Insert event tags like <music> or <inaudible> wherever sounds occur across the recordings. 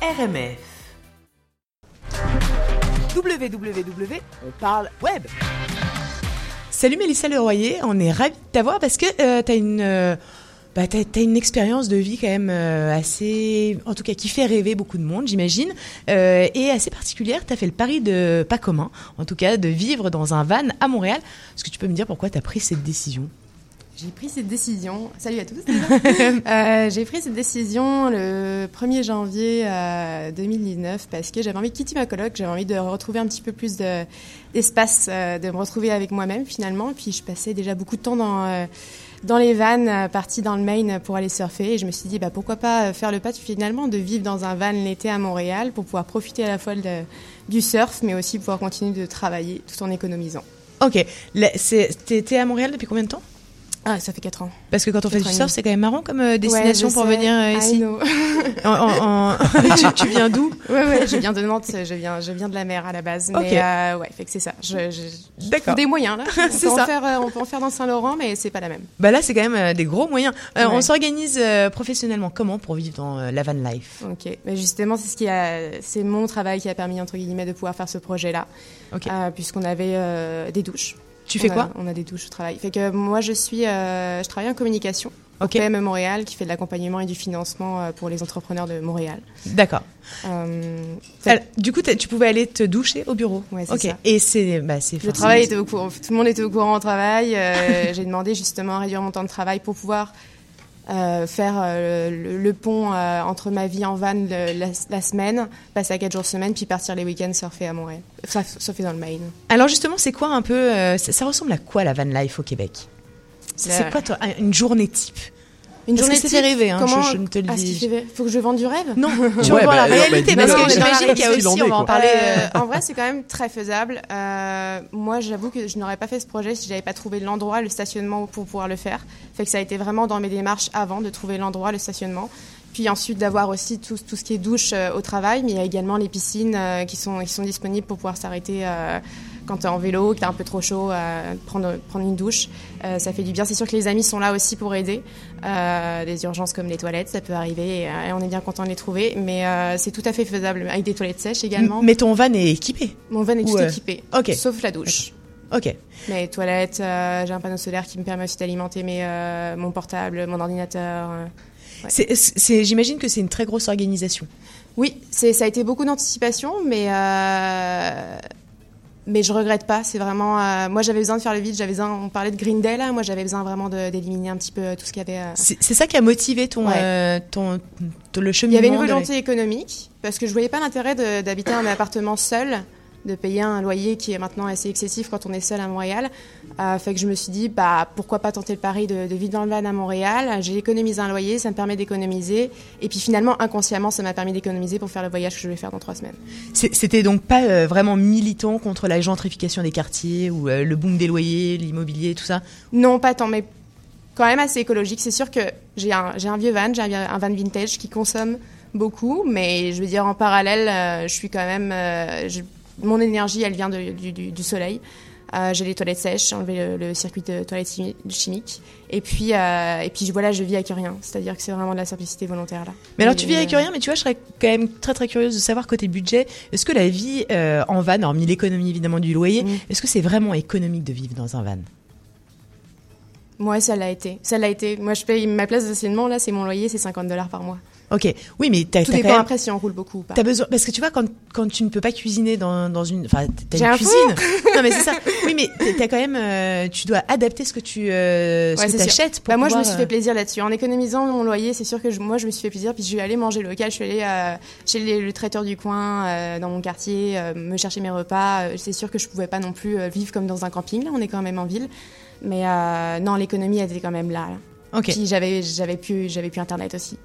RMF. www, on parle web. Salut Mélissa Leroyer, on est ravis de t'avoir parce que euh, tu as une, euh, bah, t'as, t'as une expérience de vie quand même euh, assez, en tout cas qui fait rêver beaucoup de monde, j'imagine, et assez particulière. Tu as fait le pari de pas commun, en tout cas de vivre dans un van à Montréal. Est-ce que tu peux me dire pourquoi tu as pris cette décision? J'ai pris cette décision. Salut à tous. <laughs> Euh, j'ai pris cette décision le 1er janvier euh, 2019 parce que j'avais envie de quitter ma coloc, j'avais envie de retrouver un petit peu plus de, d'espace, euh, de me retrouver avec moi-même finalement. Puis je passais déjà beaucoup de temps dans euh, dans les vannes, partie dans le Maine pour aller surfer. Et je me suis dit, bah, pourquoi pas faire le pas finalement de vivre dans un van l'été à Montréal pour pouvoir profiter à la fois de- du surf, mais aussi pouvoir continuer de travailler tout en économisant. Ok, t'es à Montréal depuis combien de temps? Ah, ça fait 4 ans. Parce que quand on fait du surf, c'est quand même marrant comme euh, destination Ouais, pour sais. venir euh, ici. <laughs> En- en- en- <laughs> tu, tu viens d'où? Ouais, ouais, je viens de Nantes, je viens, je viens de la mer à la base. Ok. Mais euh, ouais, fait que c'est ça. Je, je, je D'accord. des moyens là. <laughs> On C'est peut en ça. faire, euh, on peut en faire dans Saint-Laurent, mais c'est pas la même. Bah là, c'est quand même des gros moyens. Ouais. On s'organise professionnellement comment pour vivre dans la van life? Ok. Mais justement, c'est ce qui a, c'est mon travail qui a permis entre guillemets de pouvoir faire ce projet-là, Ok. Euh, puisqu'on avait euh, des douches. Tu fais On a- quoi On a des douches au travail. Fait que moi, je suis, euh, je travaille en communication. Ok, PME Montréal, qui fait de l'accompagnement et du financement euh, pour les entrepreneurs de Montréal. d'accord. Euh, Alors, Du coup, tu pouvais aller te doucher au bureau. Ouais, c'est ok. ça. Et c'est, bah, c'est. Le travail était au courant, tout le monde était au courant au travail. euh, <laughs> j'ai demandé justement à réduire mon temps de travail pour pouvoir euh, faire euh, le, le pont euh, entre ma vie en van le- la, la semaine, passer à 4 jours semaine, puis partir les week-ends surfer à Montréal, Enfin, surfer dans le Maine. Alors justement, c'est quoi un peu ça, ça ressemble à quoi la van life au Québec? C'est quoi toi, une journée type? Une Parce que journée fait type, rêver, hein, comment- je- je ne te le Ah, dis. Faut que je vende du rêve Non, <laughs> tu Ouais, revois la bah, réalité bah, parce que j'imagine qu'il y a aussi, on va en parler. Euh, euh, en vrai, c'est quand même très faisable. Euh, moi, j'avoue que je n'aurais pas fait ce projet si j'avais pas trouvé l'endroit, le stationnement pour pouvoir le faire. Fait que ça a été vraiment dans mes démarches avant de trouver l'endroit, le stationnement. Puis ensuite d'avoir aussi tout, tout ce qui est douche euh, au travail, mais il y a également les piscines euh, qui, sont, qui sont disponibles pour pouvoir s'arrêter euh, quand tu es en vélo, que tu un peu trop chaud, euh, prendre, prendre une douche. Euh, ça fait du bien. C'est sûr que les amis sont là aussi pour aider. Euh, des urgences comme les toilettes, ça peut arriver et, euh, et on est bien content de les trouver. Mais c'est tout à fait faisable avec des toilettes sèches également. Mais ton van est équipé? Mon van est tout Ouais. équipé, sauf la douche. Ok. Mes toilettes, j'ai un panneau solaire qui me permet aussi d'alimenter mon portable, mon ordinateur. Ouais. J'imagine que c'est une très grosse organisation. Oui, ça a été beaucoup d'anticipation, mais, euh, mais je regrette pas. C'est vraiment, euh, moi j'avais besoin de faire le vide, j'avais besoin, on parlait de Green Day là, moi j'avais besoin vraiment d'éliminer un petit peu tout ce qu'il y avait. euh. C'est ça qui a motivé ton, Ouais. euh, ton, ton- le Il cheminement. y avait une de volonté économique, parce que je voyais pas l'intérêt d'habiter un appartement seul, de payer un loyer qui est maintenant assez excessif quand on est seul à Montréal. Euh, fait que je me suis dit, bah, pourquoi pas tenter le pari de, de vivre dans le van à Montréal. J'ai économisé un loyer, ça me permet d'économiser. Et puis finalement, inconsciemment, ça m'a permis d'économiser pour faire le voyage que je vais faire dans trois semaines. C'était donc pas euh, vraiment militant contre la gentrification des quartiers ou euh, le boom des loyers, l'immobilier, tout ça? Non, pas tant, mais quand même assez écologique. C'est sûr que j'ai un, vieux van, j'ai un, un van vintage qui consomme beaucoup, mais je veux dire, en parallèle, euh, je suis quand même. euh, je- mon énergie, elle vient de- du, du- du soleil. Euh, j'ai les toilettes sèches, j'ai enlevé le, le circuit de toilettes chimi- chimiques. Et puis, euh, et puis voilà, je vis avec rien. C'est-à-dire que c'est vraiment de la simplicité volontaire là. Mais alors Et, tu vis avec euh, rien, mais tu vois, je serais quand même très très curieuse de savoir côté budget, est-ce que la vie euh, en van, hormis l'économie évidemment du loyer, Mm. est-ce que c'est vraiment économique de vivre dans un van? Moi, ça l'a été. Ça l'a été. Moi, je paye ma place de stationnement, là, c'est mon loyer, c'est 50 dollars par mois. Ok, oui, mais t'as Tout t'as dépend quand même... après si on roule beaucoup ou pas. T'as besoin parce que tu vois quand quand tu ne peux pas cuisiner dans, dans une enfin t'as J'ai une un cuisine <laughs> non mais c'est ça oui mais t'as- quand même euh, tu dois adapter ce que tu euh, ce Ouais, que t'achètes pour Bah, moi, je me suis euh, fait plaisir là-dessus. En économisant mon loyer, c'est sûr que je- moi, je me suis fait plaisir. Puis je suis allée manger local. Je suis allée euh, chez les- le traiteur du coin euh, dans mon quartier, euh, me chercher mes repas. Euh, c'est sûr que je pouvais pas non plus euh, vivre comme dans un camping. Là, on est quand même en ville. Mais euh, non, l'économie elle était quand même là. là. ok Puis j'avais, j'avais plus internet aussi.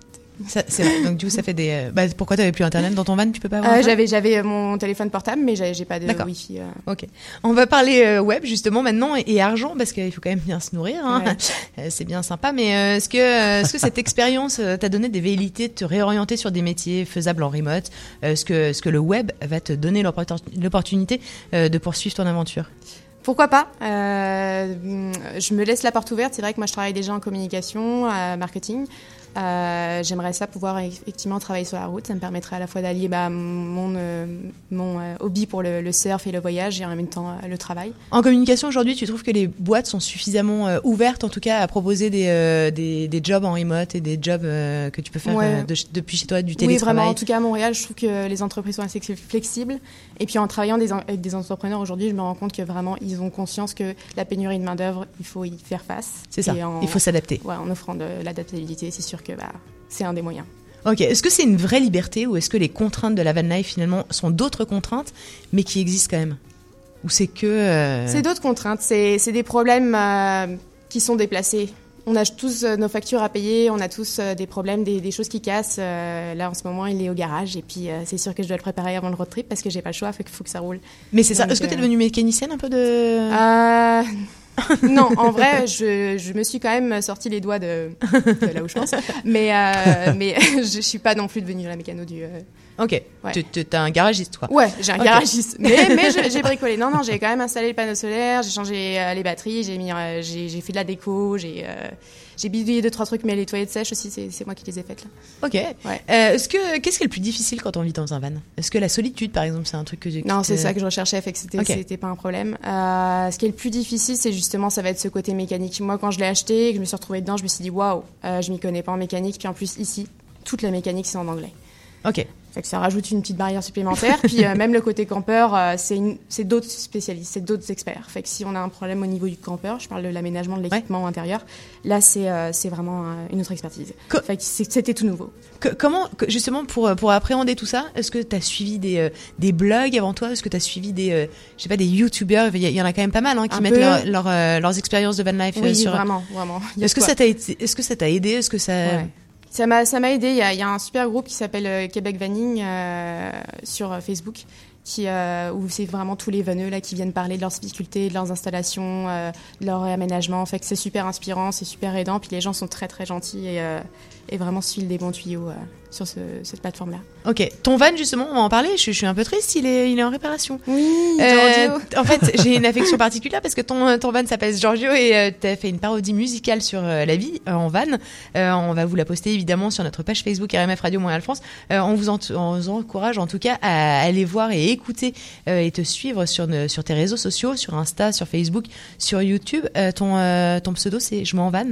Ça, c'est vrai donc du coup ça fait des euh, bah, pourquoi t'avais plus internet dans ton van? Tu peux pas avoir Euh, j'avais, j'avais mon téléphone portable, mais j'ai, pas de wifi. euh. Ok. On va parler euh, web justement maintenant et, et argent parce qu'il faut quand même bien se nourrir. Hein. Ouais. <laughs> Euh, C'est bien sympa, mais euh, est-ce que euh, est-ce que cette expérience euh, t'a donné des velléités de te réorienter sur des métiers faisables en remote? Euh, Est-ce que le web va te donner l'opportun- l'opportunité euh, de poursuivre ton aventure? Pourquoi pas Euh, Je me laisse la porte ouverte. C'est vrai que moi, je travaille déjà en communication, euh, marketing. Euh, J'aimerais ça pouvoir effectivement travailler sur la route. Ça me permettrait à la fois d'allier bah, mon, euh, mon euh, hobby pour le, le, surf et le voyage et en même temps le travail. En communication aujourd'hui, tu trouves que les boîtes sont suffisamment ouvertes en tout cas à proposer des, des, des, jobs en remote et des jobs que tu peux faire ouais. de, depuis chez toi, du télétravail? Oui, vraiment. En tout cas, à Montréal, je trouve que les entreprises sont assez flexibles. Et puis en travaillant des, avec des entrepreneurs aujourd'hui, je me rends compte que vraiment, ils ont conscience que la pénurie de main-d'œuvre, il faut y faire face. C'est ça. En, il faut s'adapter. Ouais, en offrant de l'adaptabilité, c'est sûr que bah, c'est un des moyens. Ok, est-ce que c'est une vraie liberté ou est-ce que les contraintes de la van life finalement sont d'autres contraintes mais qui existent quand même? Ou c'est que... Euh... C'est d'autres contraintes, c'est des problèmes euh, qui sont déplacés. On a tous euh, nos factures à payer, on a tous des problèmes, des, des choses qui cassent. Euh, là, en ce moment, il est au garage et puis euh, c'est sûr que je dois le préparer avant le road trip parce que j'ai pas le choix, qu'il faut que ça roule. Mais c'est ça. Est-ce que tu es devenue mécanicienne un peu de... <laughs> non, en vrai, je, je, me suis quand même sorti les doigts de, de là où je pense. <laughs> Mais, euh, mais <laughs> je suis pas non plus devenue la mécano du. Euh... Ok. Ouais. Tu as un garagiste, quoi. Ouais, j'ai un okay. garagiste. Mais, <laughs> mais j'ai bricolé. Non, non, j'ai quand même installé les panneaux solaires, j'ai changé euh, les batteries, j'ai mis, euh, j'ai fait de la déco, j'ai j'ai bidouillé deux trois trucs, mais les toilettes sèches aussi, c'est moi qui les ai faites là. Ok. Ouais. Euh, est-ce que qu'est-ce qui est le plus difficile quand on vit dans un van? Est-ce que la solitude, par exemple, c'est un truc que non, c'est ça que je recherchais, fait que c'était okay. pas un problème. Euh, ce qui est le plus difficile, c'est justement ça va être ce côté mécanique. Moi, quand je l'ai acheté, et que je me suis retrouvée dedans, je me suis dit waouh, euh, je m'y connais pas en mécanique, puis en plus ici, toute la mécanique c'est en anglais. Ok. Fait que ça rajoute une petite barrière supplémentaire. Puis euh, même le côté campeur, euh, c'est d'autres spécialistes, c'est d'autres experts. Fait que si on a un problème au niveau du campeur, je parle de l'aménagement de l'équipement ouais. intérieur, là c'est euh, vraiment une autre expertise. Co fait que c'était tout nouveau. Que, comment, justement, pour, pour appréhender tout ça, est-ce que tu as suivi des, des blogs avant toi? Est-ce que tu as suivi des, je sais pas, des youtubeurs? Il y, y, en a quand même pas mal hein, qui un mettent leur, leur, leurs expériences de van life oui, sur. vraiment, vraiment. Est-ce que, ça t'a est-ce que ça t'a aidé? Est-ce que ça. Ouais. Ça m'a, ça m'a aidé. Il y, a, un super groupe qui s'appelle euh, Québec Vanning euh, sur Facebook, qui, euh, où c'est vraiment tous les vanneux là qui viennent parler de leurs difficultés, de leurs installations, euh, de leur aménagement. En fait, c'est super inspirant, c'est super aidant. Puis les gens sont très très gentils et, euh, et vraiment suivent des bons tuyaux sur ce, cette plateforme-là. Ok, ton van justement, on va en parler. Je, je, suis un peu triste, il est, il est en réparation. Oui, euh, En fait, j'ai une <laughs> affection particulière parce que ton, ton van s'appelle Giorgio et euh, tu as fait une parodie musicale sur euh, la vie en van. on va vous la poster évidemment sur notre page Facebook RMF Radio Montréal France. on, vous en, on vous encourage en tout cas à aller voir et écouter et te suivre sur, sur tes réseaux sociaux, sur Insta, sur Facebook, sur YouTube. ton, ton pseudo c'est Je m'en van.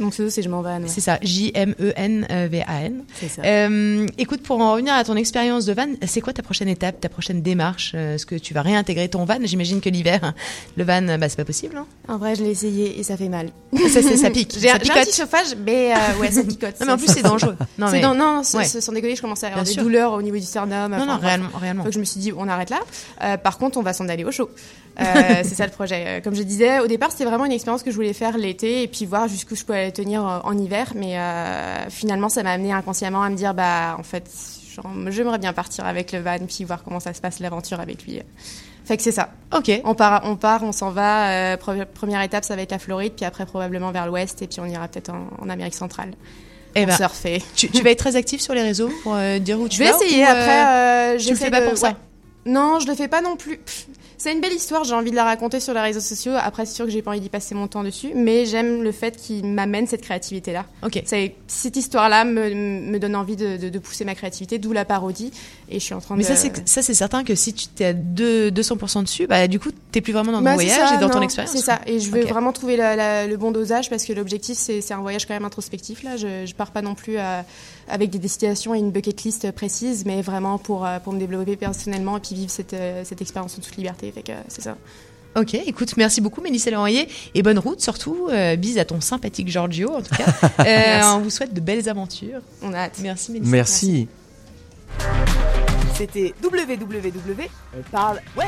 Mon pseudo c'est Je m'en van. Ouais. C'est ça, J-M-E-N-V-A-N. C'est ça. Euh, écoute, pour en revenir à ton expérience de van, c'est quoi ta prochaine étape, ta prochaine démarche? Est-ce que tu vas réintégrer ton van? J'imagine que l'hiver, le van, bah, c'est pas possible. Hein en vrai, je l'ai essayé et ça fait mal. ça, ça pique. <laughs> J'ai un, petit chauffage, mais euh, <laughs> ouais, ça picote. non, mais en plus, c'est dangereux. Non, mais... non, non, ouais. sans déconner, je commençais à avoir Bien des sûr. douleurs au niveau du sternum. Non, non, réellement, réellement. Donc je me suis dit, on arrête là. Euh, par contre, on va s'en aller au chaud. Euh, c'est ça le projet. Comme je disais, au départ, c'était vraiment une expérience que je voulais faire l'été et puis voir jusqu'où je pouvais tenir en hiver. Mais euh, finalement, ça m'a amené inconsciemment à me dire, bah, en fait, j'aimerais bien partir avec le van puis voir comment ça se passe l'aventure avec lui. Fait que c'est ça. Ok. On part, on part, on s'en va. Euh, première étape, ça va être la Floride, puis après probablement vers l'ouest, et puis on ira peut-être en, en, Amérique centrale. Et pour ben, surfer. Tu, tu, vas être très actif sur les réseaux pour euh, dire où tu je vais vas. essayer. Ou, après, euh, tu le fais pas pour ça? Non, je le fais pas non plus. Pff, c'est une belle histoire, j'ai envie de la raconter sur les réseaux sociaux. Après, c'est sûr que j'ai pas envie d'y passer mon temps dessus, mais j'aime le fait qu'il m'amène cette créativité-là. Ok. Cette histoire-là me, me, donne envie de, de, de, pousser ma créativité, d'où la parodie. Et je suis en train mais de. Mais ça, c'est certain que si tu t'es à 200% dessus, bah, du coup, t'es plus vraiment dans ton bah, voyage ça, et dans non, ton expérience. C'est ça. Et je veux okay. vraiment trouver la, la, le bon dosage parce que l'objectif, c'est un voyage quand même introspectif. Là, je, je pars pas non plus à, avec des destinations et une bucket list précise, mais vraiment pour, pour me développer personnellement et puis vivre cette, cette expérience en toute liberté. Fait que c'est ça. Ok, écoute, merci beaucoup Mélissa Leroyer et bonne route surtout. Euh, bise à ton sympathique Giorgio en tout cas. <laughs> euh, on vous souhaite de belles aventures. On a hâte. Merci Mélissa. Merci. C'était www. On parle web.